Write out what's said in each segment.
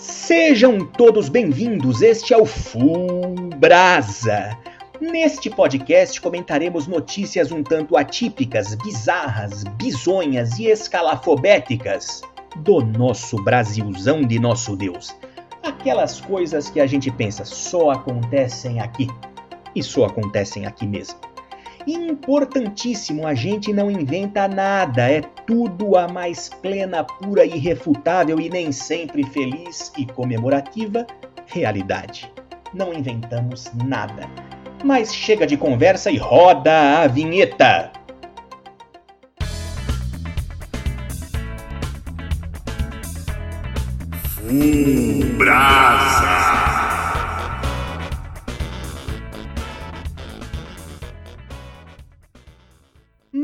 Sejam todos bem-vindos, este é o Full Brasa. Neste podcast comentaremos notícias um tanto atípicas, bizarras, bizonhas e escalafobéticas do nosso Brasilzão de nosso Deus. Aquelas coisas que a gente pensa só acontecem aqui e só acontecem aqui mesmo. Importantíssimo, a gente não inventa nada, é tudo a mais plena, pura, irrefutável e nem sempre feliz e comemorativa realidade. Não inventamos nada. Mas chega de conversa e roda a vinheta! Full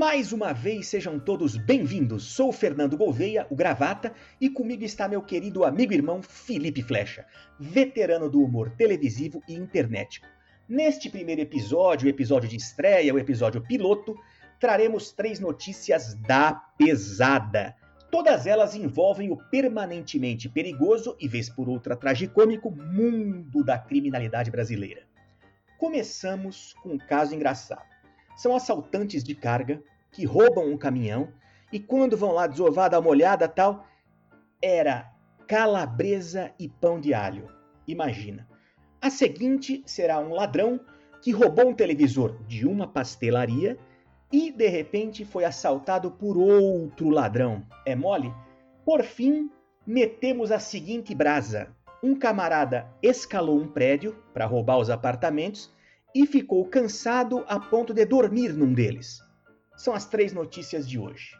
Mais uma vez, sejam todos bem-vindos. Sou Fernando Gouveia, o Gravata, e comigo está meu querido amigo e irmão Felipe Flecha, veterano do humor televisivo e internet. Neste primeiro episódio, o episódio de estreia, o episódio piloto, traremos três notícias da pesada. Todas elas envolvem o permanentemente perigoso e, vez por outra, tragicômico mundo da criminalidade brasileira. Começamos com um caso engraçado são assaltantes de carga que roubam um caminhão e quando vão lá desovar, dar uma olhada tal, era calabresa e pão de alho. Imagina. A seguinte será um ladrão que roubou um televisor de uma pastelaria e de repente foi assaltado por outro ladrão. É mole? Por fim, metemos a seguinte brasa. Um camarada escalou um prédio para roubar os apartamentos e ficou cansado a ponto de dormir num deles. São as três notícias de hoje.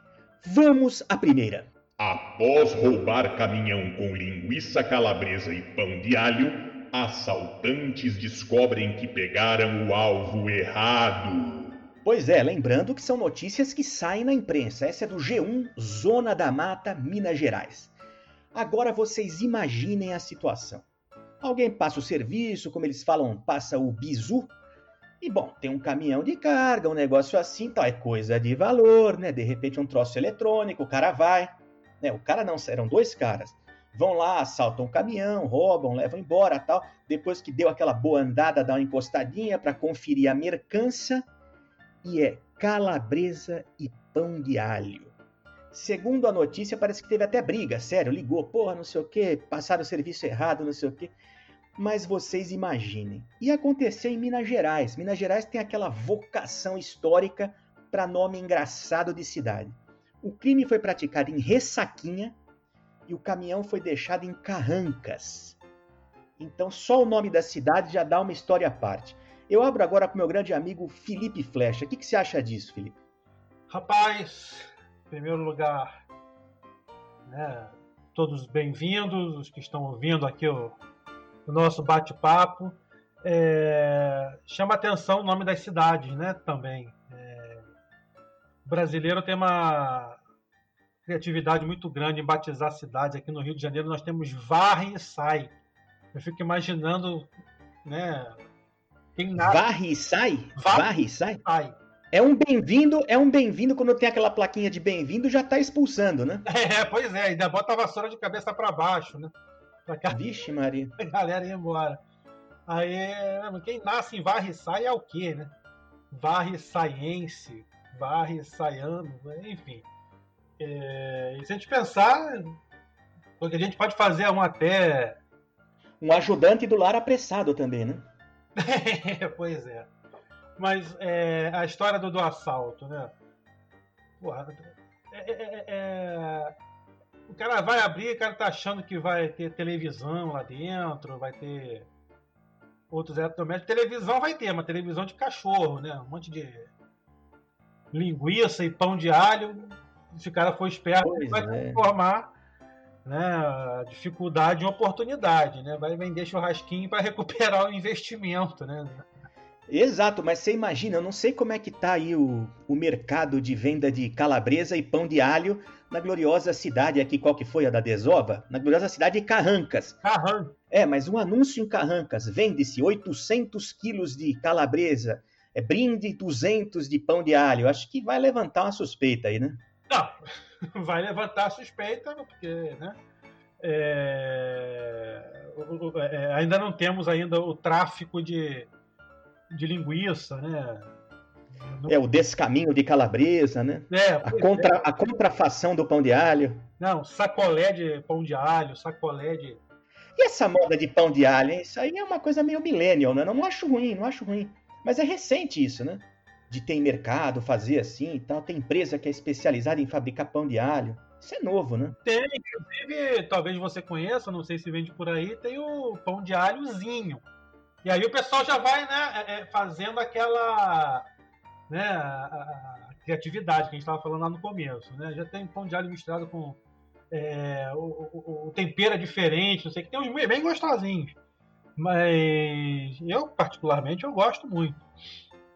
Vamos à primeira. Após roubar caminhão com linguiça calabresa e pão de alho, assaltantes descobrem que pegaram o alvo errado. Pois é, lembrando que são notícias que saem na imprensa. Essa é do G1, Zona da Mata, Minas Gerais. Agora vocês imaginem a situação. Alguém passa o serviço, como eles falam, passa o bizu, e bom, tem um caminhão de carga, um negócio assim, tal, é coisa de valor, né? De repente um troço eletrônico, o cara vai, né? O cara não, eram dois caras. Vão lá, assaltam o caminhão, roubam, levam embora, tal. Depois que deu aquela boa andada, dá uma encostadinha para conferir a mercança e é calabresa e pão de alho. Segundo a notícia, parece que teve até briga, sério, ligou, porra, não sei o que, passaram o serviço errado, não sei o que. Mas vocês imaginem. E aconteceu em Minas Gerais. Minas Gerais tem aquela vocação histórica para nome engraçado de cidade. O crime foi praticado em Ressaquinha e o caminhão foi deixado em Carrancas. Então só o nome da cidade já dá uma história à parte. Eu abro agora com meu grande amigo Felipe Flecha. O que, que você acha disso, Felipe? Rapaz, em primeiro lugar, né, todos bem-vindos, os que estão ouvindo aqui o, o nosso bate-papo. É, chama atenção o nome das cidades, né? Também. É, o brasileiro tem uma criatividade muito grande em batizar cidades. Aqui no Rio de Janeiro nós temos Varre e Sai. Eu fico imaginando, né? Quem Varre e Sai? Varre e Sai? sai. É um bem-vindo, é um bem-vindo quando tem aquela plaquinha de bem-vindo já está expulsando, né? É, pois é, ainda bota a vassoura de cabeça para baixo, né? Pra cá. Vixe, Maria. A galera ia embora. Aí, quem nasce em Varre Sai é o quê, né? Varre Saiense, Varre Saiano, enfim. É, e se a gente pensar, porque a gente pode fazer um até. Um ajudante do lar apressado também, né? pois é. Mas é, a história do, do assalto, né? Porra, é, é, é o cara vai abrir, o cara tá achando que vai ter televisão lá dentro, vai ter outros eletrodomésticos. Televisão vai ter, uma televisão de cachorro, né? Um monte de linguiça e pão de alho. Se o cara for esperto, pois ele vai é. transformar né, dificuldade em oportunidade, né? Vai vender churrasquinho para recuperar o investimento, né? Exato, mas você imagina, eu não sei como é que tá aí o, o mercado de venda de calabresa e pão de alho na gloriosa cidade aqui, qual que foi a da Desova? Na gloriosa cidade de Carrancas. Carrancas. É, mas um anúncio em Carrancas, vende-se 800 quilos de calabresa, é brinde 200 de pão de alho. Acho que vai levantar uma suspeita aí, né? Não, vai levantar a suspeita, porque, né? é, é, ainda não temos ainda o tráfico de, de linguiça, né? É o descaminho de calabresa, né? É, a, contra, é. a contrafação do pão de alho. Não, sacolé de pão de alho, sacolé de. E essa moda de pão de alho, hein? Isso aí é uma coisa meio millennial, né? Não, não acho ruim, não acho ruim. Mas é recente isso, né? De ter mercado, fazer assim e tal. Tem empresa que é especializada em fabricar pão de alho. Isso é novo, né? Tem, inclusive, talvez você conheça, não sei se vende por aí, tem o pão de alhozinho. E aí o pessoal já vai, né, é, é, fazendo aquela né, a, a, criatividade que a gente estava falando lá no começo. Né? Já tem pão de alho misturado com é, o, o, o, tempero é diferente, não sei que tem uns bem gostosinhos. Mas eu, particularmente, eu gosto muito.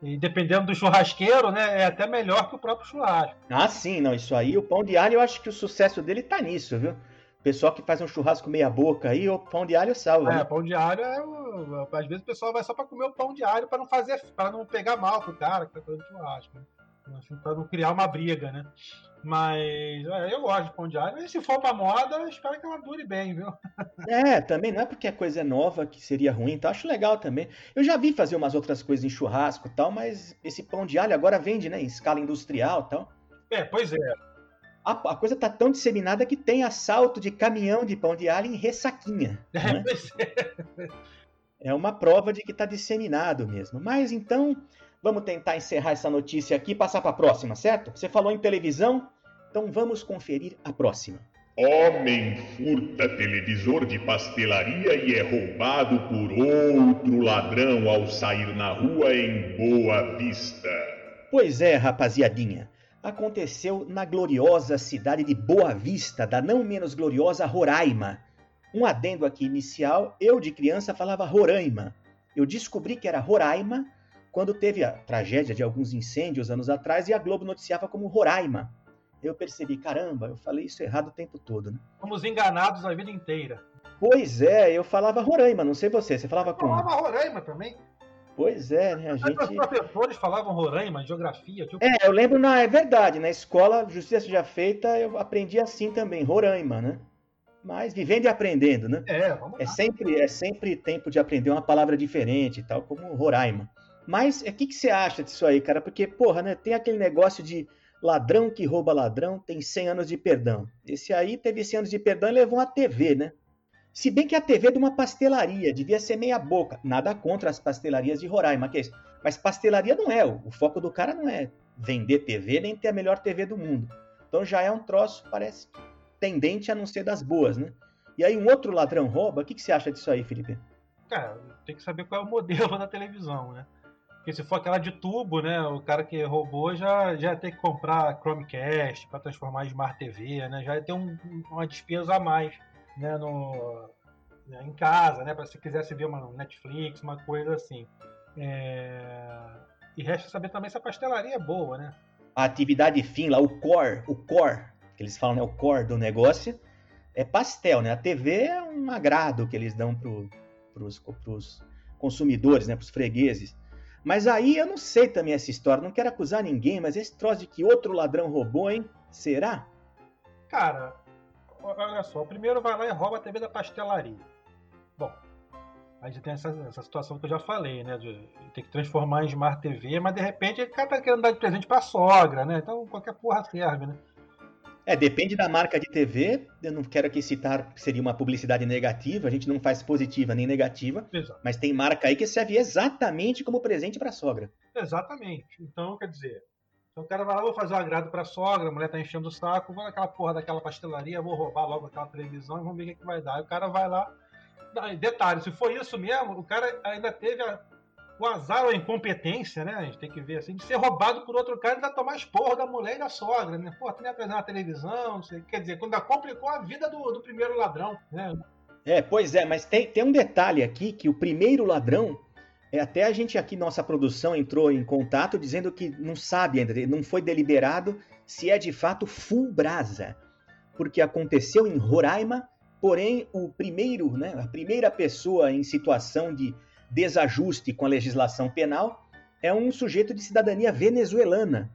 E dependendo do churrasqueiro, né, é até melhor que o próprio churrasco. Ah, sim, não, isso aí, o pão de alho, eu acho que o sucesso dele tá nisso, viu? Pessoal que faz um churrasco meia boca aí, o pão de alho salva. É, né? pão de alho é. O... Às vezes o pessoal vai só para comer o pão de alho para não fazer, para não pegar mal pro cara que tá fazendo churrasco. Né? Assim, para não criar uma briga, né? Mas é, eu gosto de pão de alho. E se for pra moda, espero que ela dure bem, viu? É, também não é porque a coisa é nova que seria ruim, então acho legal também. Eu já vi fazer umas outras coisas em churrasco e tal, mas esse pão de alho agora vende, né, em escala industrial e tal. É, pois é a, a, coisa tá tão disseminada que tem assalto de caminhão de pão de alho em ressaquinha. Né? é uma prova de que está disseminado mesmo. Mas então, vamos tentar encerrar essa notícia aqui e passar para a próxima, certo? Você falou em televisão, então vamos conferir a próxima. Homem furta televisor de pastelaria e é roubado por outro ladrão ao sair na rua em Boa Vista. Pois é, rapaziadinha aconteceu na gloriosa cidade de Boa Vista, da não menos gloriosa Roraima. Um adendo aqui inicial, eu de criança falava Roraima. Eu descobri que era Roraima quando teve a tragédia de alguns incêndios anos atrás e a Globo noticiava como Roraima. Eu percebi, caramba, eu falei isso errado o tempo todo, né? Fomos enganados a vida inteira. Pois é, eu falava Roraima, não sei você, você falava como? Eu falava Roraima também. Pois é, né? A gente... Os professores falavam Roraima, geografia. Tipo... É, eu lembro, na, é verdade, na escola, justiça já feita, eu aprendi assim também, Roraima, né? Mas vivendo e aprendendo, né? É, vamos lá. É sempre, é sempre tempo de aprender uma palavra diferente, tal como Roraima. Mas o é, que, que você acha disso aí, cara? Porque, porra, né? Tem aquele negócio de ladrão que rouba ladrão tem 100 anos de perdão. Esse aí teve 100 anos de perdão e levou a TV, né? Se bem que a TV é de uma pastelaria, devia ser meia boca. Nada contra as pastelarias de Roraima, que é isso. Mas pastelaria não é. O foco do cara não é vender TV nem ter a melhor TV do mundo. Então já é um troço, parece, tendente a não ser das boas, né? E aí um outro ladrão rouba. O que, que você acha disso aí, Felipe? Cara, tem que saber qual é o modelo da televisão, né? Porque se for aquela de tubo, né? O cara que roubou já, já tem que comprar Chromecast para transformar em Smart TV, né? Já tem um, uma despesa a mais né, no, né, em casa, né, para se quisesse ver uma Netflix, uma coisa assim. É... E resta saber também se a pastelaria é boa, né? A atividade fim lá, o core, o core, que eles falam, né, o core do negócio, é pastel, né? A TV é um agrado que eles dão para os consumidores, né, para os fregueses. Mas aí eu não sei também essa história, não quero acusar ninguém, mas esse troço de que outro ladrão roubou, hein? Será? Cara, olha só, o primeiro vai lá e rouba a TV da pastelaria. Bom, aí já tem essa, essa situação que eu já falei, né? De, ter que transformar em Smart TV, mas de repente ele tá querendo dar de presente pra sogra, né? Então qualquer porra serve, né? É, depende da marca de TV. Eu não quero aqui citar que seria uma publicidade negativa, a gente não faz positiva nem negativa. Exato. Mas tem marca aí que serve exatamente como presente para sogra. Exatamente. Então, quer dizer, então o cara vai lá, vou fazer um agrado pra sogra, a mulher tá enchendo o saco, vou naquela porra daquela pastelaria, vou roubar logo aquela televisão e vamos ver o que, que vai dar. Aí o cara vai lá. Detalhe, se for isso mesmo, o cara ainda teve a, o azar ou a incompetência, né? A gente tem que ver assim, de ser roubado por outro cara e ainda tomar esporro da mulher e da sogra, né? Pô, tu nem trazer uma televisão, não sei. Quer dizer, quando complicou a vida do, do primeiro ladrão, né? É, pois é, mas tem, tem um detalhe aqui que o primeiro ladrão é, até a gente aqui, nossa produção, entrou em contato dizendo que não sabe ainda, não foi deliberado se é de fato full brasa, porque aconteceu em Roraima, porém o primeiro, né, a primeira pessoa em situação de desajuste com a legislação penal é um sujeito de cidadania venezuelana.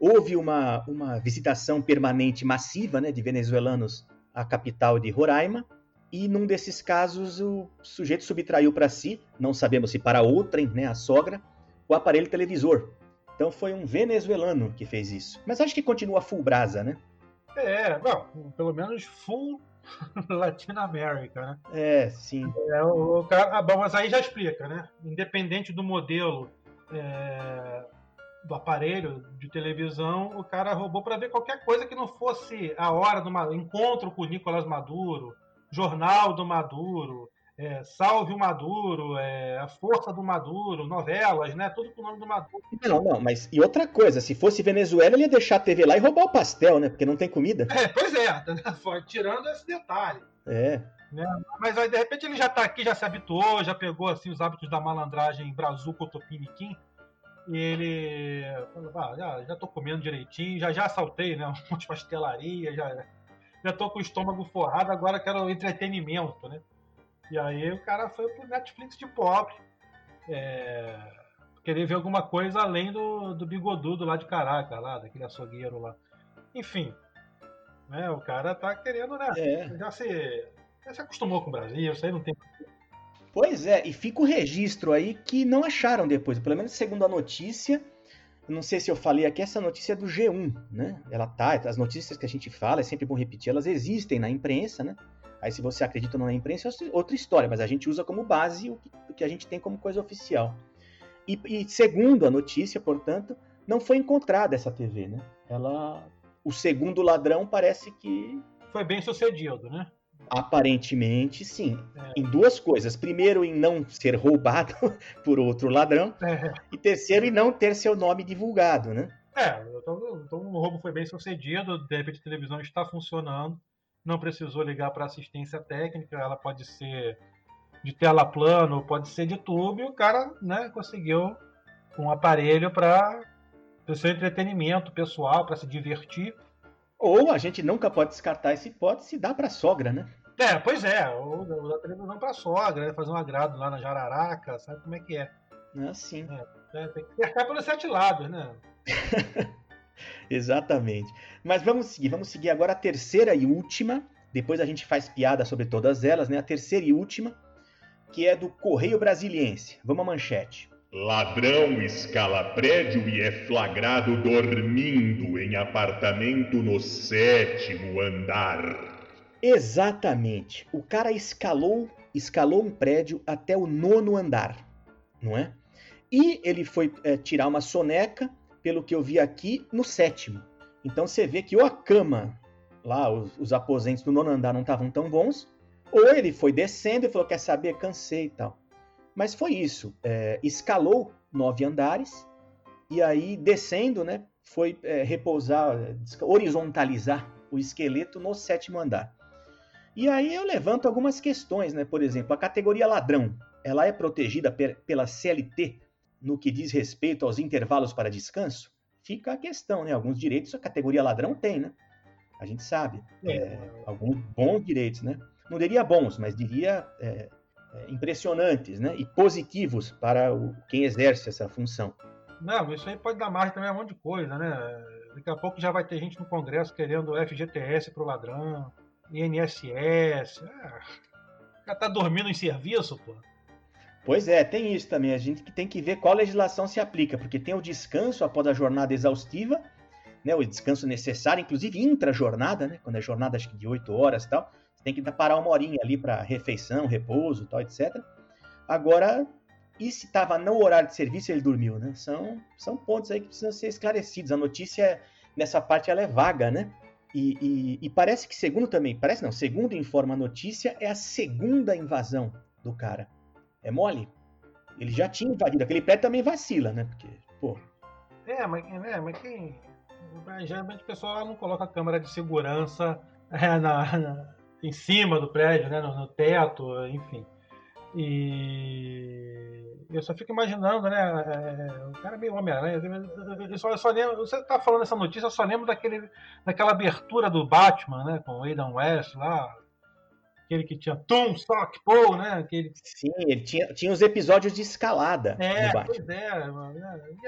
Houve uma, uma visitação permanente massiva né, de venezuelanos a capital de Roraima, e num desses casos o sujeito subtraiu para si, não sabemos se para outrem, né, a sogra, o aparelho televisor. Então foi um venezuelano que fez isso. Mas acho que continua full brasa, né? É, bom, pelo menos full Latinoamérica, né? É, sim. É, o, o cara, ah, bom, mas aí já explica, né? Independente do modelo é, do aparelho de televisão, o cara roubou para ver qualquer coisa que não fosse a hora do encontro com o Nicolás Maduro, Jornal do Maduro, é, Salve o Maduro, é, A Força do Maduro, novelas, né? Tudo com o nome do Maduro. Não, não, mas e outra coisa, se fosse Venezuela, ele ia deixar a TV lá e roubar o pastel, né? Porque não tem comida. É, pois é, tirando esse detalhe. É. Né? Mas aí, de repente, ele já tá aqui, já se habituou, já pegou assim, os hábitos da malandragem brazuco, topiniquim. E ele falou, ah, já, já tô comendo direitinho, já já assaltei, né? Um monte de pastelaria, já já tô com o estômago forrado, agora quero entretenimento, né? E aí o cara foi pro Netflix de pobre. É, querer ver alguma coisa além do, do bigodudo lá de Caraca, lá, daquele açougueiro lá. Enfim. Né, o cara tá querendo, né? É. Já, se, já se acostumou com o Brasil, isso aí não tem. Pois é, e fica o registro aí que não acharam depois, pelo menos segundo a notícia, não sei se eu falei aqui, essa notícia é do G1, né? Ela tá, as notícias que a gente fala, é sempre bom repetir, elas existem na imprensa, né? Aí se você acredita ou não na imprensa é outra história, mas a gente usa como base o que, o que a gente tem como coisa oficial. E, e, segundo a notícia, portanto, não foi encontrada essa TV, né? Ela, o segundo ladrão parece que foi bem sucedido, né? Aparentemente, sim. É. Em duas coisas. Primeiro, em não ser roubado por outro ladrão. É. E terceiro, em não ter seu nome divulgado, né? É, então, então o roubo foi bem sucedido. De repente, a televisão está funcionando. Não precisou ligar para assistência técnica. Ela pode ser de tela plano, pode ser de tubo. E o cara né, conseguiu um aparelho para o seu entretenimento pessoal, para se divertir. Ou a gente nunca pode descartar essa hipótese e dá para sogra, né? É, pois é, ou da televisão para sogra, né? fazer um agrado lá na Jararaca, sabe como é que é? É assim. É, é, tem que cercar pelos sete lados, né? Exatamente. Mas vamos seguir, vamos seguir agora a terceira e última. Depois a gente faz piada sobre todas elas, né? A terceira e última, que é do Correio Brasiliense. Vamos à manchete. Ladrão escala prédio e é flagrado dormindo em apartamento no sétimo andar. Exatamente. O cara escalou, escalou um prédio até o nono andar, não é? E ele foi é, tirar uma soneca, pelo que eu vi aqui, no sétimo. Então você vê que ou a cama, lá, os, os aposentos do nono andar não estavam tão bons, ou ele foi descendo e falou: quer saber, cansei e tal. Mas foi isso. É, escalou nove andares e aí descendo, né, foi é, repousar, horizontalizar o esqueleto no sétimo andar. E aí eu levanto algumas questões, né? Por exemplo, a categoria ladrão, ela é protegida pela CLT no que diz respeito aos intervalos para descanso? Fica a questão, né? Alguns direitos a categoria ladrão tem, né? A gente sabe. É. É, alguns bons direitos, né? Não diria bons, mas diria é, impressionantes né? e positivos para o, quem exerce essa função. Não, isso aí pode dar margem também a um monte de coisa, né? Daqui a pouco já vai ter gente no Congresso querendo FGTS para o ladrão, INSS. Ah, o cara tá dormindo em serviço, pô. Pois é, tem isso também. A gente tem que ver qual legislação se aplica, porque tem o descanso após a jornada exaustiva, né, o descanso necessário, inclusive intra-jornada, né, quando é jornada acho que de 8 horas e tal tem que parar uma horinha ali para refeição, repouso, tal, etc. Agora, e se estava no horário de serviço ele dormiu, né? São, são pontos aí que precisam ser esclarecidos. A notícia nessa parte ela é vaga, né? E, e, e, parece que segundo também, parece não, segundo informa a notícia, é a segunda invasão do cara. É mole? Ele já tinha invadido, aquele prédio também vacila, né? Porque, pô. É, mas, é, mas quem. Geralmente o pessoal não coloca a câmera de segurança é, na, na em cima do prédio, né, no, no teto, enfim. E eu só fico imaginando, né? É, o cara é meio Homem-Aranha. Eu só, eu só lembro, você tá falando essa notícia, eu só lembro daquele, daquela abertura do Batman, né? Com o Aidan West lá. Aquele que tinha Tum, Sock, Paul, né? Aquele... Sim, ele tinha, tinha os episódios de escalada. É, pois é.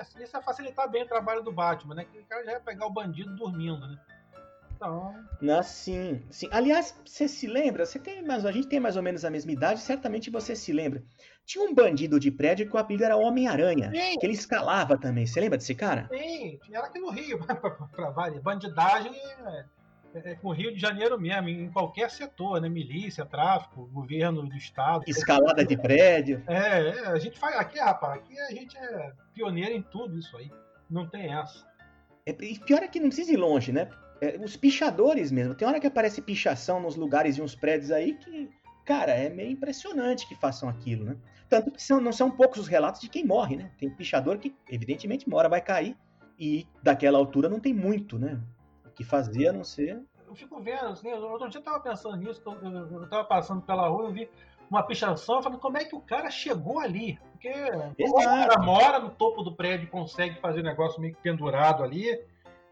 Isso ia facilitar bem o trabalho do Batman, né? Que o cara já ia pegar o bandido dormindo, né? Então, Ah, sim, sim. Aliás, você se lembra? Você tem mais, a gente tem mais ou menos a mesma idade, certamente você se lembra. Tinha um bandido de prédio que o apelido era Homem-Aranha, que ele escalava também. Você lembra desse cara? Sim, era aqui no Rio, para várias. Bandidagem é, é com o Rio de Janeiro mesmo, em qualquer setor, né? Milícia, tráfico, governo do estado. Escalada de prédio. É, é, a gente faz. Aqui, rapaz, aqui a gente é pioneiro em tudo isso aí. Não tem essa. É, e pior é que não precisa ir longe, né? É, os pichadores mesmo. Tem hora que aparece pichação nos lugares e uns prédios aí que, cara, é meio impressionante que façam aquilo, né? Tanto que são, não são poucos os relatos de quem morre, né? Tem pichador que, evidentemente, uma hora vai cair e daquela altura não tem muito, né? O que fazer a não ser. Eu fico vendo, assim, eu- outro dia eu tava pensando nisso, eu, tava passando pela rua, eu vi uma pichação, eu falei, como é que o cara chegou ali? Porque o cara mora no topo do prédio e consegue fazer um negócio meio que pendurado ali,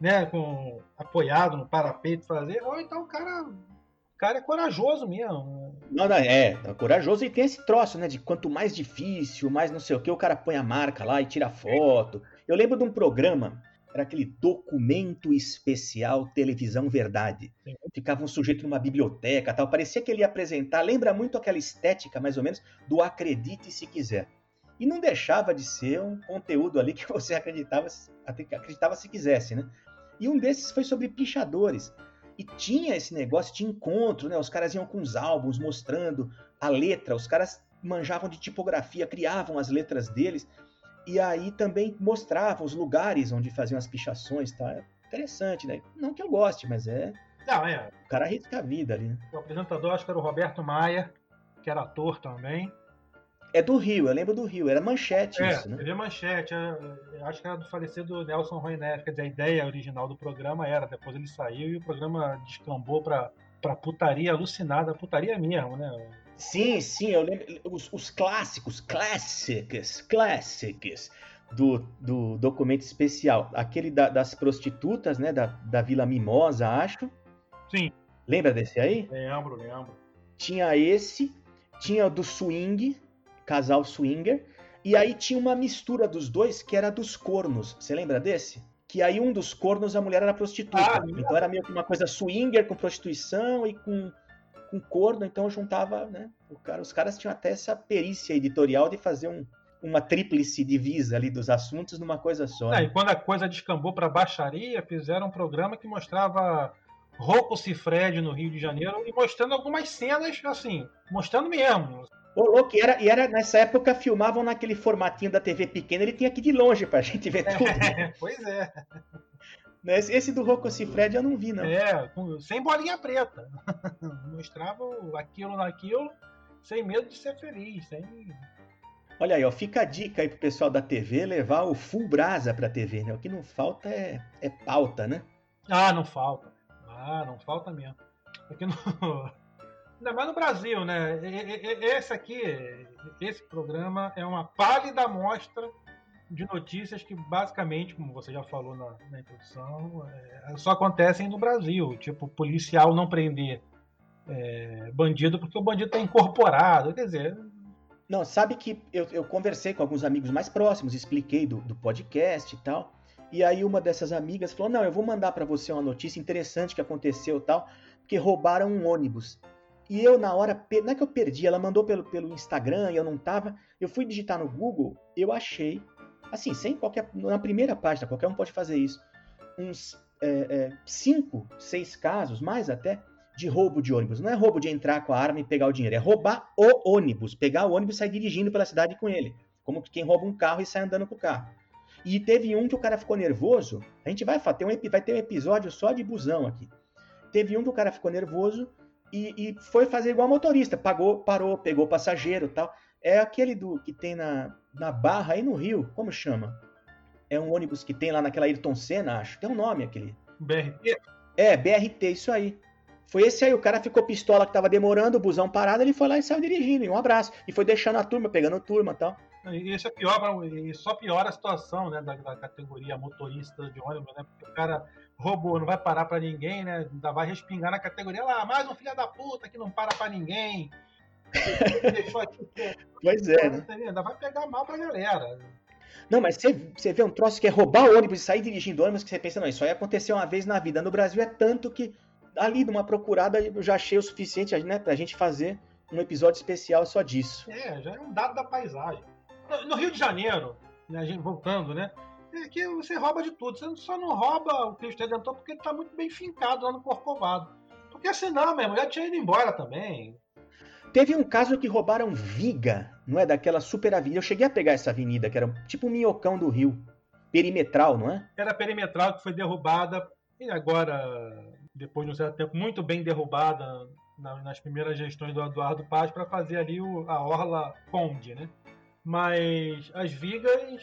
né, com, apoiado no parapeito fazer, ou então o cara, o cara é corajoso mesmo. Não, não, é, é corajoso e tem esse troço, né? De quanto mais difícil, mais não sei o que, o cara põe a marca lá e tira foto. Eu lembro de um programa, era aquele documento especial Televisão Verdade. Sim. Ficava um sujeito numa biblioteca tal, parecia que ele ia apresentar, lembra muito aquela estética, mais ou menos, do acredite se quiser. E não deixava de ser um conteúdo ali que você acreditava, acreditava se quisesse, né? E um desses foi sobre pichadores. E tinha esse negócio de encontro, né? Os caras iam com os álbuns mostrando a letra, os caras manjavam de tipografia, criavam as letras deles, e aí também mostravam os lugares onde faziam as pichações, tá? É interessante, né? Não que eu goste, mas é. Não, é, O cara arrisca a vida ali, né? o apresentador acho que era o Roberto Maia, que era ator também. É do Rio, eu lembro do Rio, era manchete É, isso, né? TV Manchete, é, eu acho que era do falecido Nelson Roineff, quer dizer, a ideia original do programa era, depois ele saiu e o programa descambou pra, pra putaria alucinada, putaria mesmo, né? Sim, sim, eu lembro. Os, os clássicos, clássicos, clássicos do, do documento especial. Aquele da- das prostitutas, né? Da, da Vila Mimosa, acho. Sim. Lembra desse aí? Lembro, lembro. Tinha esse, tinha o do swing, casal swinger, e aí tinha uma mistura dos dois que era dos cornos. Você lembra desse? Que aí um dos cornos a mulher era prostituta. Ah, então era meio que uma coisa swinger com prostituição e com, com corno, então juntava, né? Cara, os caras tinham até essa perícia editorial de fazer um, uma tríplice divisa ali dos assuntos numa coisa só. Ah, né? e quando a coisa descambou pra baixaria, fizeram um programa que mostrava Rocco Cifred no Rio de Janeiro e mostrando algumas cenas, assim, mostrando mesmo. Ô, louco, e era, e era nessa época filmavam naquele formatinho da TV pequena, ele tinha que ir de longe pra gente ver tudo. pois é. Né? Esse, do Rocco Cifred eu não vi, não. É, sem bolinha preta. Mostrava aquilo naquilo, sem medo de ser feliz. Sem... Olha aí, ó, fica a dica aí pro pessoal da TV levar o full brasa pra TV, né? O que não falta é, é pauta, né? Ah, não falta. Ah, não falta mesmo. Aqui no... Ainda mais no Brasil, né? Esse aqui, esse programa é uma pálida amostra de notícias que basicamente, como você já falou na, na introdução, é, só acontecem no Brasil. Tipo, policial não prender é, bandido porque o bandido está incorporado. Quer dizer, Não, sabe que eu, eu conversei com alguns amigos mais próximos, expliquei do, do podcast e tal. E aí uma dessas amigas falou: Não, eu vou mandar pra você uma notícia interessante que aconteceu e tal, porque roubaram um ônibus. E eu, na hora, não é que eu perdi, ela mandou pelo, pelo Instagram e eu não tava. Eu fui digitar no Google, eu achei, assim, sem qualquer. Na primeira página, qualquer um pode fazer isso. Uns é, é, cinco, seis casos, mais até, de roubo de ônibus. Não é roubo de entrar com a arma e pegar o dinheiro, é roubar o ônibus, pegar o ônibus e sair dirigindo pela cidade com ele. Como quem rouba um carro e sai andando com o carro. E teve um que o cara ficou nervoso. A gente vai, ter um, vai ter um episódio só de busão aqui. Teve um que o cara ficou nervoso e, e foi fazer igual motorista. Pagou, parou, pegou passageiro e tal. É aquele do que tem na, na Barra aí no Rio. Como chama? É um ônibus que tem lá naquela Ayrton Senna, acho. Tem um nome aquele. BRT, É, BRT, isso aí. Foi esse aí, o cara ficou pistola que tava demorando, o busão parado, ele foi lá e saiu dirigindo, e um abraço. E foi deixando a turma, pegando turma e tal. E Isso é pior, e só piora a situação né, da, da categoria motorista de ônibus, né? Porque o cara roubou, não vai parar pra ninguém, né? Ainda vai respingar na categoria lá, mais um filho da puta que não para pra ninguém. Deixou aqui. Pois é, né? Ainda vai pegar mal pra galera. Não, mas você, você vê um troço que é roubar o ônibus e sair dirigindo ônibus, que você pensa, não, isso aí aconteceu uma vez na vida. No Brasil é tanto que ali numa procurada eu já achei o suficiente né, pra gente fazer um episódio especial só disso. É, já é um dado da paisagem. No Rio de Janeiro, né, a gente voltando, né? É que você rouba de tudo. Você só não rouba o Cristo Redentor porque ele tá muito bem fincado lá no Corcovado. Porque senão, mesmo, já tinha ido embora também. Teve um caso que roubaram viga, não é? Daquela super avenida. Eu cheguei a pegar essa avenida, que era tipo um minhocão do Rio. Perimetral, não é? Era perimetral que foi derrubada e agora, depois de um certo tempo, muito bem derrubada nas primeiras gestões do Eduardo Paz para fazer ali a Orla Conde, né? Mas as vigas,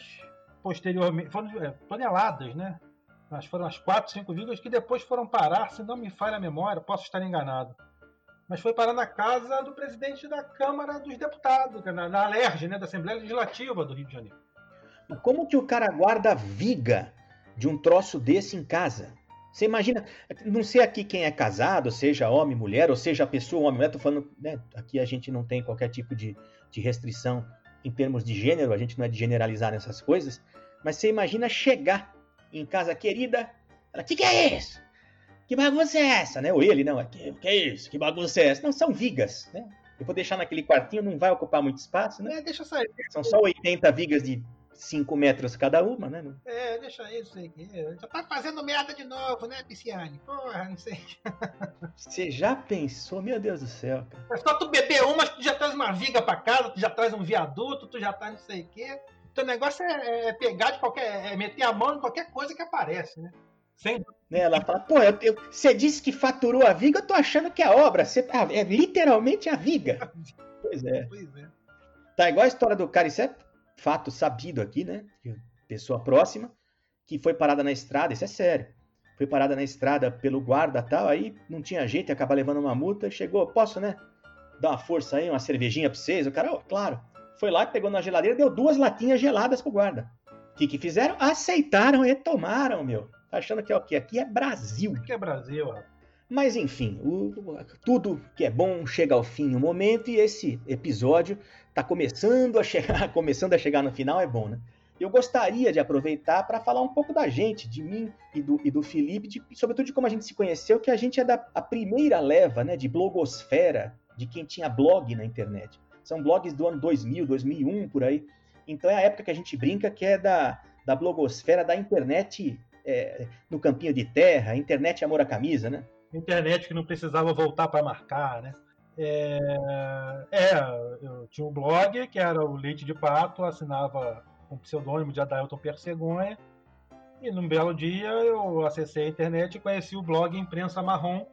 posteriormente, foram é, toneladas, né? Mas foram as quatro, cinco vigas que depois foram parar, se não me falha a memória, posso estar enganado. Mas foi parar na casa do presidente da Câmara dos Deputados, na, na Alerj, né, da Assembleia Legislativa do Rio de Janeiro. Como que o cara guarda viga de um troço desse em casa? Você imagina, não sei aqui quem é casado, seja homem, mulher, ou seja pessoa, homem, mulher, tô falando, né, aqui a gente não tem qualquer tipo de, de restrição em termos de gênero, a gente não é de generalizar nessas coisas, mas você imagina chegar em casa querida, ela, que que é isso? Que bagunça é essa, né? Ou ele, não, é que, que é isso? Que bagunça é essa? Não, são vigas, né? Eu vou deixar naquele quartinho, não vai ocupar muito espaço, né? É, deixa sair. São só 80 vigas de 5 metros cada uma, né? É, deixa isso aí. Já tá fazendo merda de novo, né, Pisciane? Porra, não sei. Você já pensou? Meu Deus do céu, cara. É só tu beber uma, tu já traz uma viga pra casa, tu já traz um viaduto, tu já traz não sei o quê. Teu negócio é, é pegar de qualquer. é meter a mão em qualquer coisa que aparece, né? Sem... Né, ela fala, pô, eu, eu, você disse que faturou a viga, eu tô achando que é a obra. Você, ah, é literalmente a viga. pois é. Pois é. Tá igual a história do cara, isso é fato sabido aqui, né? Pessoa próxima, que foi parada na estrada, isso é sério. Foi parada na estrada pelo guarda tal, aí não tinha jeito, ia acabar levando uma multa, chegou, posso, né? Dar uma força aí, uma cervejinha pra vocês? O cara, oh, claro. Foi lá, pegou na geladeira, deu duas latinhas geladas pro guarda. O que, que fizeram? Aceitaram e tomaram, meu. Tá achando que é o quê? Aqui é Brasil. Aqui é Brasil, ó. Mas enfim, o, tudo que é bom chega ao fim um momento e esse episódio está começando a chegar, começando a chegar no final é bom, né? Eu gostaria de aproveitar para falar um pouco da gente, de mim e do, e do Felipe, de, sobretudo de como a gente se conheceu, que a gente é da a primeira leva, né, de blogosfera, de quem tinha blog na internet. São blogs do ano 2000, 2001 por aí. Então é a época que a gente brinca que é da, da blogosfera da internet é, no campinho de terra, internet amor à camisa, né? Internet que não precisava voltar para marcar, né? É, é, eu tinha um blog que era o Leite de Pato, assinava com um pseudônimo de Adailton Persegonha. E num belo dia eu acessei a internet e conheci o blog Imprensa Marrom,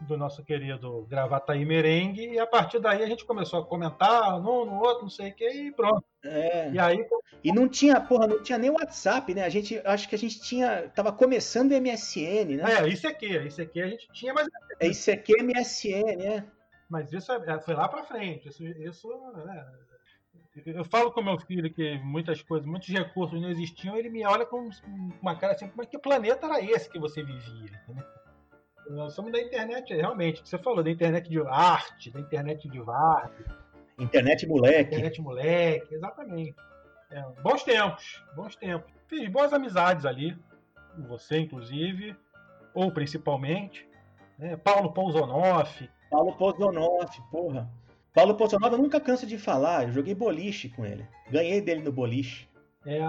do nosso querido Gravataí Merengue, e a partir daí a gente começou a comentar num, no outro, não sei o que, e pronto. É. E aí. E não tinha, porra, não tinha nem WhatsApp, né? A gente, acho que a gente tinha. Tava começando o MSN, né? É, isso aqui, isso aqui a gente tinha, mas. É isso aqui é MSN, né? Mas isso é, é, foi lá para frente. Isso, isso né? eu falo com meu filho que muitas coisas, muitos recursos não existiam, ele me olha com uma cara assim, mas que planeta era esse que você vivia? Nós somos da internet, realmente, você falou, da internet de arte, da internet de VAR. Internet moleque. Internet moleque, exatamente. É, bons tempos, bons tempos. Fiz boas amizades ali, com você, inclusive, ou principalmente. Né? Paulo Pousonoff, Paulo Pozonoff, porra. Paulo Pozonoff eu nunca canso de falar. Eu joguei boliche com ele. Ganhei dele no boliche. É.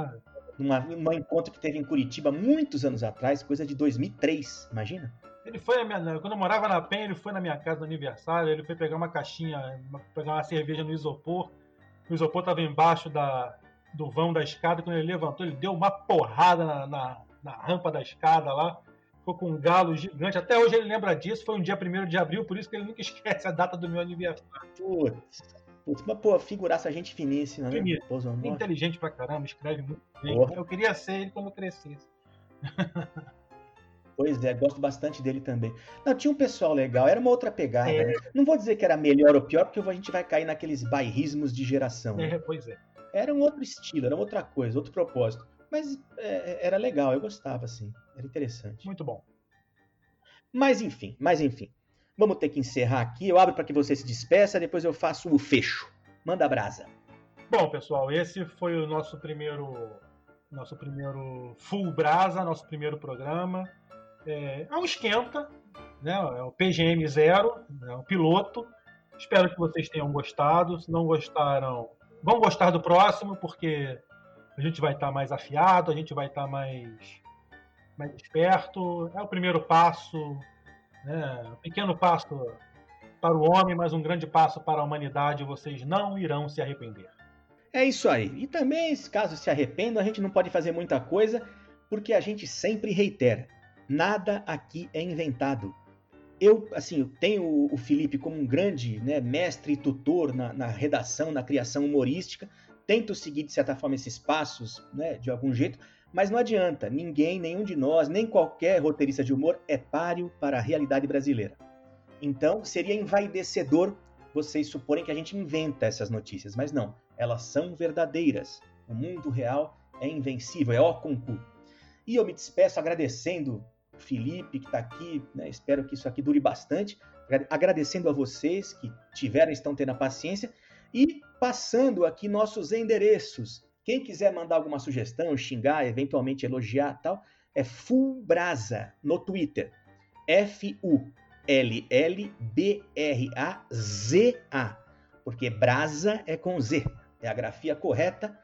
Numa, numa encontro que teve em Curitiba muitos anos atrás, coisa de 2003, imagina? Ele foi minha, quando eu morava na Penha, ele foi na minha casa no aniversário, ele foi pegar uma caixinha, pegar uma cerveja no isopor. O isopor estava embaixo da, do vão da escada, quando ele levantou, ele deu uma porrada na, na, na rampa da escada lá ficou com um galo gigante. Até hoje ele lembra disso. Foi um dia 1 de abril, por isso que ele nunca esquece a data do meu aniversário. Putz. Putz, mas, pô, figuraça gente finíssima, né? Finíssima. Inteligente pra caramba, escreve muito bem. Porra. Eu queria ser ele quando eu crescesse. Pois é, gosto bastante dele também. Não, tinha um pessoal legal, era uma outra pegada. É. Né? Não vou dizer que era melhor ou pior, porque a gente vai cair naqueles bairrismos de geração. É, né? pois é. Era um outro estilo, era outra coisa, outro propósito. Mas é, era legal, eu gostava, assim. Era interessante. Muito bom. Mas enfim, mas enfim. Vamos ter que encerrar aqui. Eu abro para que você se despeça, depois eu faço o fecho. Manda brasa. Bom, pessoal, esse foi o nosso primeiro nosso primeiro full brasa, nosso primeiro programa. É, é um esquenta, né? É o PGM zero, é um piloto. Espero que vocês tenham gostado. Se não gostaram, vão gostar do próximo, porque a gente vai estar mais afiado, a gente vai estar mais, mais esperto. É o primeiro passo, né? um pequeno passo para o homem, mas um grande passo para a humanidade. Vocês não irão se arrepender. É isso aí. E também, caso se arrependam, a gente não pode fazer muita coisa, porque a gente sempre reitera: nada aqui é inventado. Eu, assim, tenho o Felipe como um grande né, mestre e tutor na, na, redação, na criação humorística. Tento seguir, de certa forma, esses passos, né, de algum jeito, mas não adianta. Ninguém, nenhum de nós, nem qualquer roteirista de humor é páreo para a realidade brasileira. Então, seria envaidecedor vocês suporem que a gente inventa essas notícias, mas não elas são verdadeiras. O mundo real é invencível, é ó concurso. E eu me despeço agradecendo Felipe que está aqui, né? espero que isso aqui dure bastante, agradecendo a vocês que tiveram estão tendo a paciência e passando aqui nossos endereços. Quem quiser mandar alguma sugestão, xingar, eventualmente elogiar tal, é Fullbrasa no Twitter. F-U-L-L-B-R-A-Z-A. Porque brasa é com Z. É a grafia correta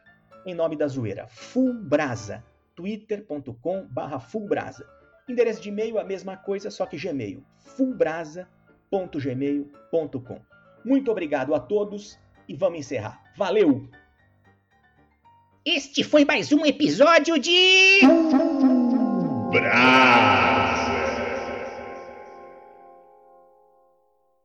em nome da zoeira. Fullbrasa. twitter.com barra fullbrasa. Endereço de e-mail a mesma coisa, só que Gmail. fullbrasa.gmail.com Muito obrigado a todos e vamos encerrar. Valeu! Este foi mais um episódio de... Brasa!